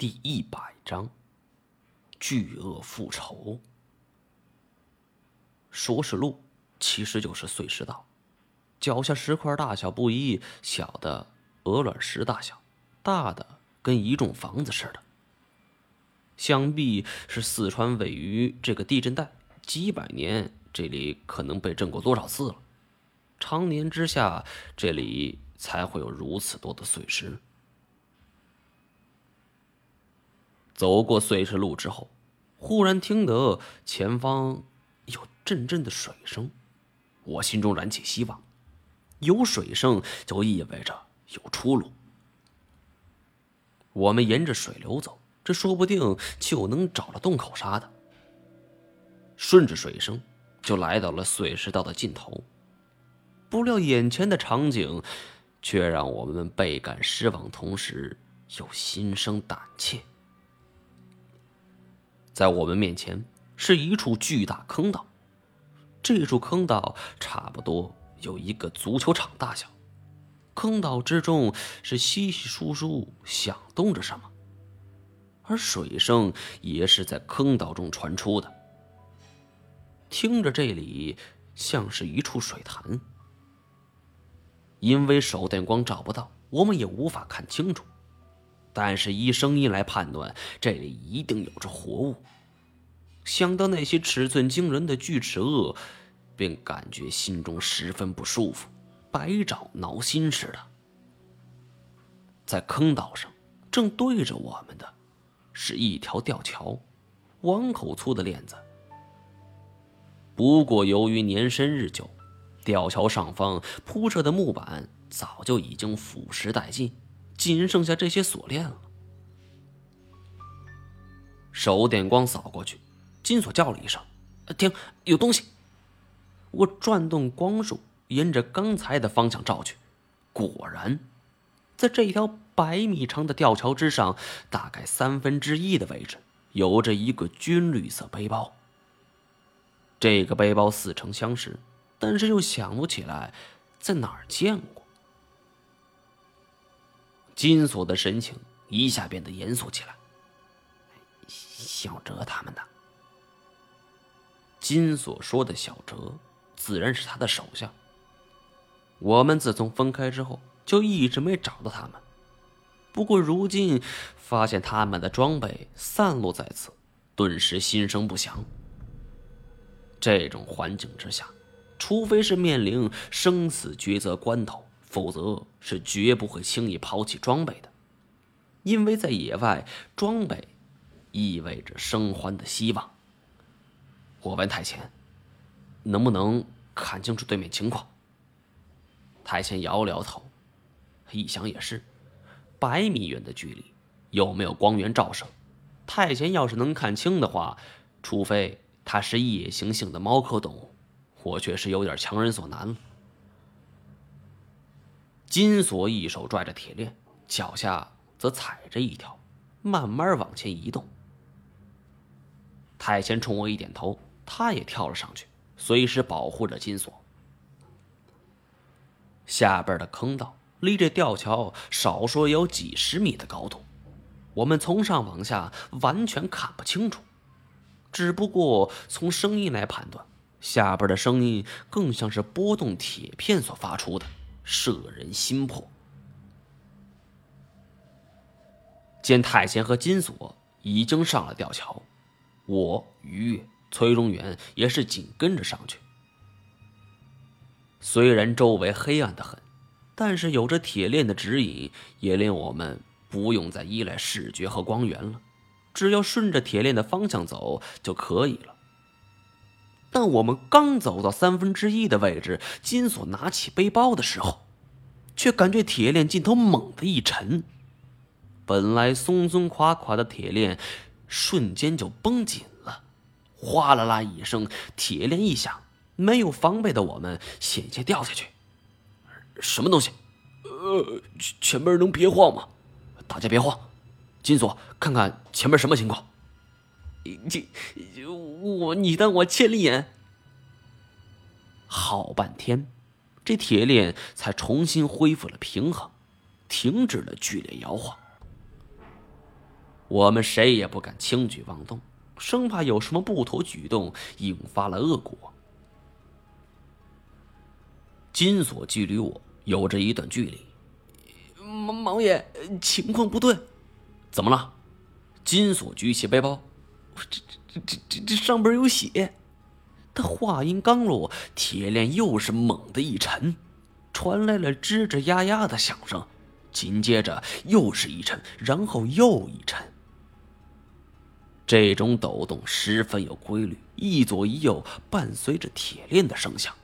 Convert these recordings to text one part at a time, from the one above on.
第一百章：巨鳄复仇。说是路，其实就是碎石道。脚下石块大小不一，小的鹅卵石大小，大的跟一幢房子似的。想必是四川位于这个地震带，几百年这里可能被震过多少次了，常年之下，这里才会有如此多的碎石。走过碎石路之后，忽然听得前方有阵阵的水声，我心中燃起希望。有水声就意味着有出路。我们沿着水流走，这说不定就能找到洞口啥的。顺着水声，就来到了碎石道的尽头。不料眼前的场景，却让我们倍感失望，同时又心生胆怯。在我们面前是一处巨大坑道，这处坑道差不多有一个足球场大小。坑道之中是稀稀疏疏响动着什么，而水声也是在坑道中传出的，听着这里像是一处水潭。因为手电光照不到，我们也无法看清楚。但是依声音来判断，这里一定有着活物。想到那些尺寸惊人的巨齿鳄，便感觉心中十分不舒服，百爪挠心似的。在坑道上，正对着我们的，是一条吊桥，碗口粗的链子。不过由于年深日久，吊桥上方铺设的木板早就已经腐蚀殆尽。仅剩下这些锁链了。手电光扫过去，金锁叫了一声：“停，有东西！”我转动光束，沿着刚才的方向照去，果然，在这条百米长的吊桥之上，大概三分之一的位置，有着一个军绿色背包。这个背包似曾相识，但是又想不起来在哪儿见过。金锁的神情一下变得严肃起来。小哲他们呢。金锁说的小哲，自然是他的手下。我们自从分开之后，就一直没找到他们。不过如今发现他们的装备散落在此，顿时心生不祥。这种环境之下，除非是面临生死抉择关头。否则是绝不会轻易抛弃装备的，因为在野外，装备意味着生还的希望。我问太前，能不能看清楚对面情况？太前摇了摇头，一想也是，百米远的距离，又没有光源照射，太前要是能看清的话，除非他是夜行性的猫科动物，我却是有点强人所难了。金锁一手拽着铁链，脚下则踩着一条，慢慢往前移动。太前冲我一点头，他也跳了上去，随时保护着金锁。下边的坑道离这吊桥少说有几十米的高度，我们从上往下完全看不清楚，只不过从声音来判断，下边的声音更像是拨动铁片所发出的。摄人心魄。见太监和金锁已经上了吊桥，我、于、崔中元也是紧跟着上去。虽然周围黑暗的很，但是有着铁链的指引，也令我们不用再依赖视觉和光源了，只要顺着铁链的方向走就可以了。但我们刚走到三分之一的位置，金锁拿起背包的时候，却感觉铁链尽头猛地一沉，本来松松垮垮的铁链瞬间就绷紧了，哗啦啦一声，铁链一响，没有防备的我们险些掉下去。什么东西？呃，前面能别晃吗？大家别慌，金锁，看看前面什么情况。你我你当我千里眼？好半天，这铁链才重新恢复了平衡，停止了剧烈摇晃。我们谁也不敢轻举妄动，生怕有什么不妥举动引发了恶果。金锁距离我有着一段距离。毛毛爷，情况不对。怎么了？金锁举起背包，这这这这这上边有血。他话音刚落，铁链又是猛地一沉，传来了吱吱呀呀的响声，紧接着又是一沉，然后又一沉。这种抖动十分有规律，一左一右，伴随着铁链的声响。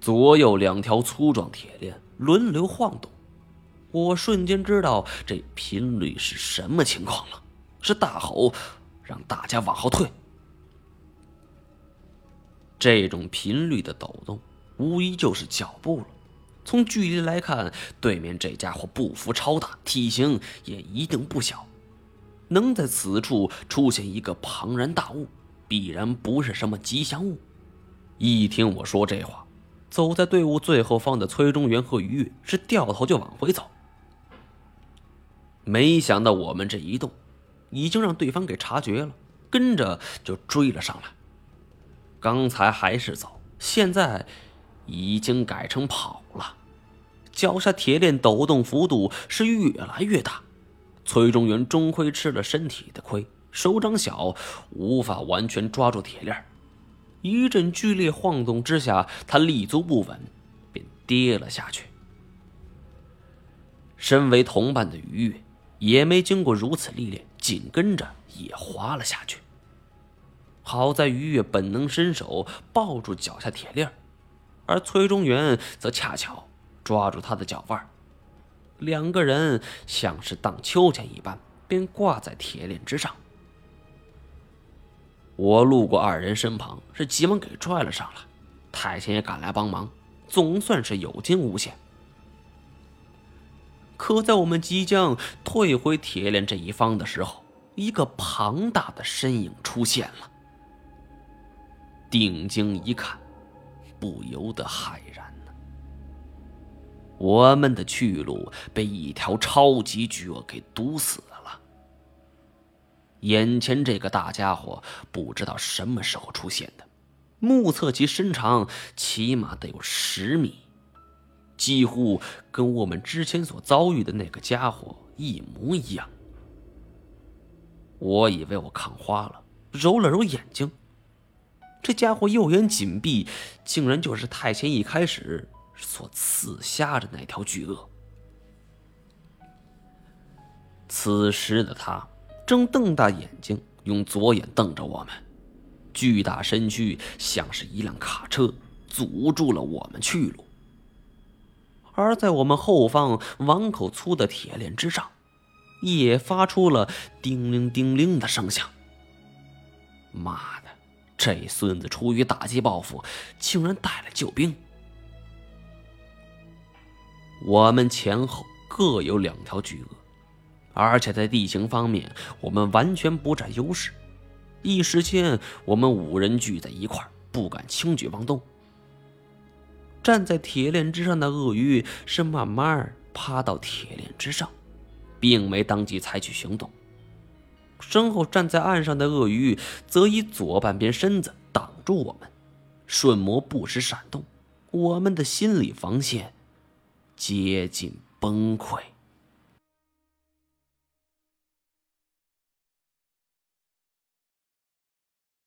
左右两条粗壮铁链轮流晃动，我瞬间知道这频率是什么情况了，是大吼，让大家往后退。这种频率的抖动，无疑就是脚步了。从距离来看，对面这家伙步幅超大，体型也一定不小。能在此处出现一个庞然大物，必然不是什么吉祥物。一听我说这话，走在队伍最后方的崔中元和于越是掉头就往回走。没想到我们这一动，已经让对方给察觉了，跟着就追了上来。刚才还是走，现在已经改成跑了。脚下铁链抖动幅度是越来越大。崔中元终亏吃了身体的亏，手掌小，无法完全抓住铁链。一阵剧烈晃动之下，他立足不稳，便跌了下去。身为同伴的于越也没经过如此历练，紧跟着也滑了下去。好在于越本能伸手抱住脚下铁链，而崔中元则恰巧抓住他的脚腕。两个人像是荡秋千一般，便挂在铁链之上。我路过二人身旁，是急忙给拽了上来。太监也赶来帮忙，总算是有惊无险。可在我们即将退回铁链这一方的时候，一个庞大的身影出现了。定睛一看，不由得骇然。我们的去路被一条超级巨鳄给堵死了。眼前这个大家伙不知道什么时候出现的，目测其身长起码得有十米，几乎跟我们之前所遭遇的那个家伙一模一样。我以为我看花了，揉了揉眼睛，这家伙右眼紧闭，竟然就是太前一开始。所刺瞎的那条巨鳄。此时的他正瞪大眼睛，用左眼瞪着我们，巨大身躯像是一辆卡车，阻住了我们去路。而在我们后方碗口粗的铁链之上，也发出了叮铃叮铃的声响。妈的，这孙子出于打击报复，竟然带了救兵！我们前后各有两条巨鳄，而且在地形方面，我们完全不占优势。一时间，我们五人聚在一块不敢轻举妄动。站在铁链之上的鳄鱼是慢慢趴到铁链之上，并没当即采取行动。身后站在岸上的鳄鱼则以左半边身子挡住我们，瞬魔不时闪动，我们的心理防线。接近崩溃。